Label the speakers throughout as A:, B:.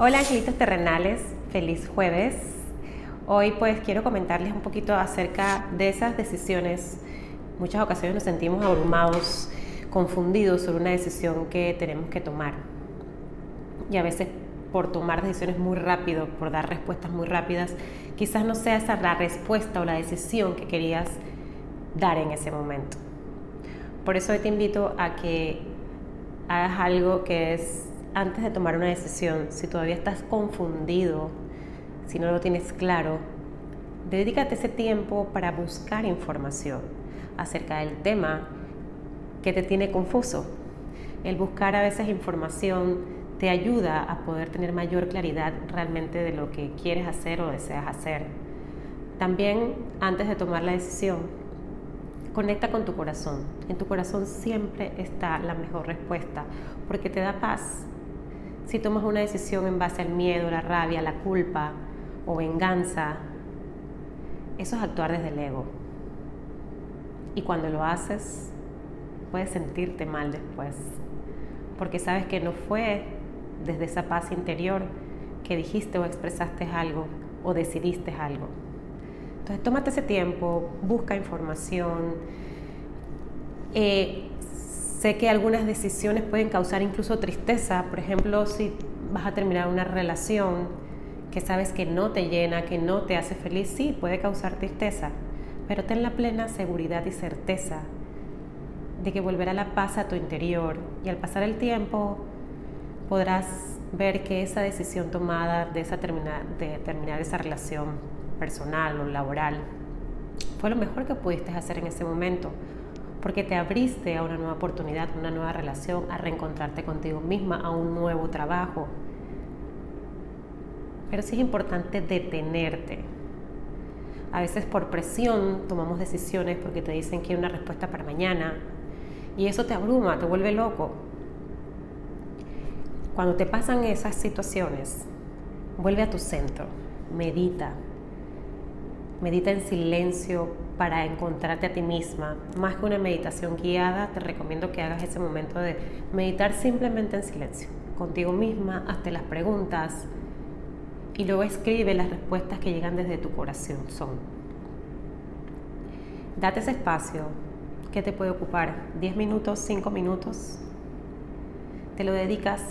A: Hola angelitos terrenales, feliz jueves. Hoy pues quiero comentarles un poquito acerca de esas decisiones. Muchas ocasiones nos sentimos abrumados, confundidos sobre una decisión que tenemos que tomar. Y a veces por tomar decisiones muy rápido, por dar respuestas muy rápidas, quizás no sea esa la respuesta o la decisión que querías dar en ese momento. Por eso hoy te invito a que hagas algo que es antes de tomar una decisión, si todavía estás confundido, si no lo tienes claro, dedícate ese tiempo para buscar información acerca del tema que te tiene confuso. El buscar a veces información te ayuda a poder tener mayor claridad realmente de lo que quieres hacer o deseas hacer. También antes de tomar la decisión, conecta con tu corazón. En tu corazón siempre está la mejor respuesta porque te da paz si tomas una decisión en base al miedo, la rabia, la culpa o venganza, eso es actuar desde el ego. Y cuando lo haces, puedes sentirte mal después, porque sabes que no fue desde esa paz interior que dijiste o expresaste algo o decidiste algo. Entonces, tómate ese tiempo, busca información. Eh, Sé que algunas decisiones pueden causar incluso tristeza, por ejemplo, si vas a terminar una relación que sabes que no te llena, que no te hace feliz, sí, puede causar tristeza, pero ten la plena seguridad y certeza de que volverá la paz a tu interior. Y al pasar el tiempo podrás ver que esa decisión tomada de, esa de terminar esa relación personal o laboral fue lo mejor que pudiste hacer en ese momento porque te abriste a una nueva oportunidad, a una nueva relación, a reencontrarte contigo misma, a un nuevo trabajo. Pero sí es importante detenerte. A veces por presión tomamos decisiones porque te dicen que hay una respuesta para mañana y eso te abruma, te vuelve loco. Cuando te pasan esas situaciones, vuelve a tu centro, medita, medita en silencio para encontrarte a ti misma. Más que una meditación guiada, te recomiendo que hagas ese momento de meditar simplemente en silencio, contigo misma, hazte las preguntas y luego escribe las respuestas que llegan desde tu corazón. Son. Date ese espacio que te puede ocupar 10 minutos, 5 minutos. Te lo dedicas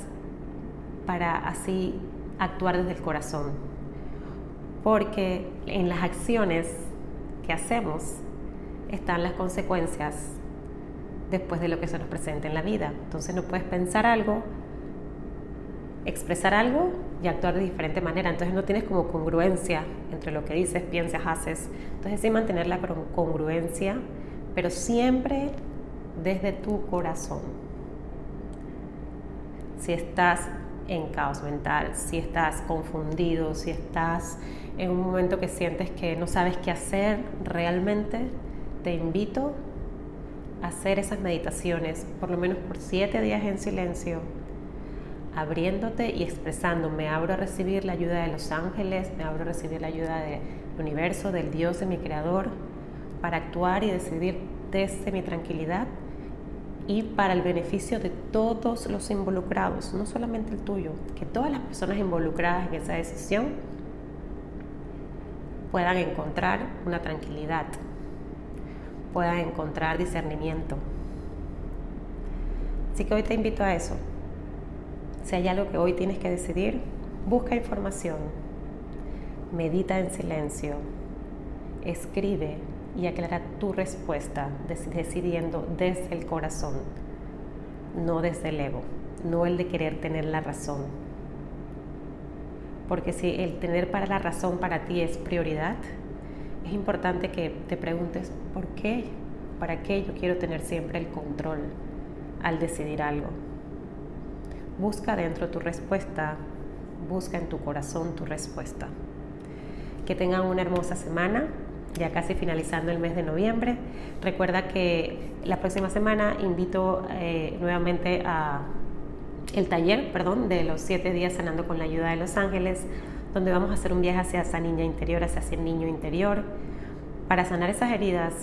A: para así actuar desde el corazón. Porque en las acciones que hacemos están las consecuencias después de lo que se nos presenta en la vida. Entonces no puedes pensar algo, expresar algo y actuar de diferente manera. Entonces no tienes como congruencia entre lo que dices, piensas, haces. Entonces sí mantener la congruencia, pero siempre desde tu corazón. Si estás en caos mental, si estás confundido, si estás en un momento que sientes que no sabes qué hacer realmente, te invito a hacer esas meditaciones, por lo menos por siete días en silencio, abriéndote y expresando, me abro a recibir la ayuda de los ángeles, me abro a recibir la ayuda del universo, del Dios, de mi Creador, para actuar y decidir desde mi tranquilidad y para el beneficio de todos los involucrados, no solamente el tuyo, que todas las personas involucradas en esa decisión puedan encontrar una tranquilidad, puedan encontrar discernimiento. Así que hoy te invito a eso. Si hay algo que hoy tienes que decidir, busca información, medita en silencio, escribe y aclara tu respuesta decidiendo desde el corazón, no desde el ego, no el de querer tener la razón. Porque si el tener para la razón para ti es prioridad, es importante que te preguntes por qué, para qué yo quiero tener siempre el control al decidir algo. Busca dentro tu respuesta, busca en tu corazón tu respuesta. Que tengan una hermosa semana ya casi finalizando el mes de noviembre. Recuerda que la próxima semana invito eh, nuevamente a el taller, perdón, de los siete días sanando con la ayuda de los ángeles, donde vamos a hacer un viaje hacia esa niña interior, hacia ese niño interior, para sanar esas heridas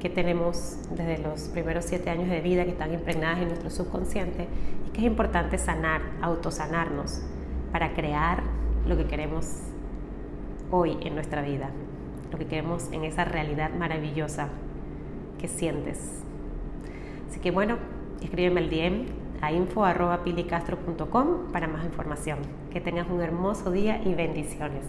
A: que tenemos desde los primeros siete años de vida, que están impregnadas en nuestro subconsciente y que es importante sanar, autosanarnos para crear lo que queremos hoy en nuestra vida, lo que queremos en esa realidad maravillosa que sientes. Así que bueno, escríbeme al DM a info.pilicastro.com para más información. Que tengas un hermoso día y bendiciones.